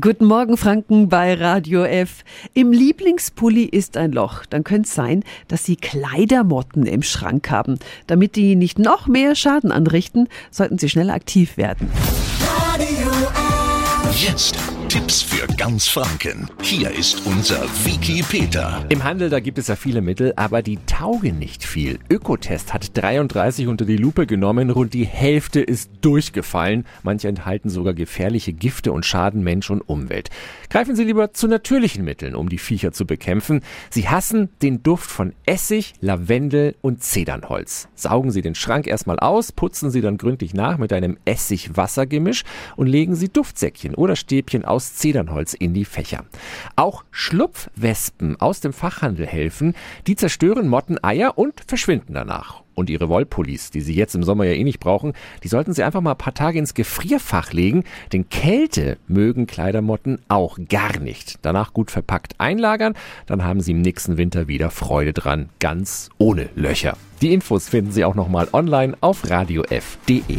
Guten Morgen, Franken bei Radio F. Im Lieblingspulli ist ein Loch. Dann könnte es sein, dass Sie Kleidermotten im Schrank haben. Damit die nicht noch mehr Schaden anrichten, sollten Sie schnell aktiv werden. Radio F. Jetzt Tipps für ganz Franken. Hier ist unser Wiki Peter. Im Handel, da gibt es ja viele Mittel, aber die taugen nicht viel. Ökotest hat 33 unter die Lupe genommen, rund die Hälfte ist durchgefallen. Manche enthalten sogar gefährliche Gifte und schaden Mensch und Umwelt. Greifen Sie lieber zu natürlichen Mitteln, um die Viecher zu bekämpfen. Sie hassen den Duft von Essig, Lavendel und Zedernholz. Saugen Sie den Schrank erstmal aus, putzen Sie dann gründlich nach mit einem Essig-Wasser-Gemisch und legen Sie Duftsäckchen oder Stäbchen aus aus Zedernholz in die Fächer. Auch Schlupfwespen aus dem Fachhandel helfen. Die zerstören Motteneier und verschwinden danach. Und ihre Wollpullis, die sie jetzt im Sommer ja eh nicht brauchen, die sollten sie einfach mal ein paar Tage ins Gefrierfach legen, denn Kälte mögen Kleidermotten auch gar nicht. Danach gut verpackt einlagern, dann haben sie im nächsten Winter wieder Freude dran, ganz ohne Löcher. Die Infos finden Sie auch nochmal online auf radiof.de.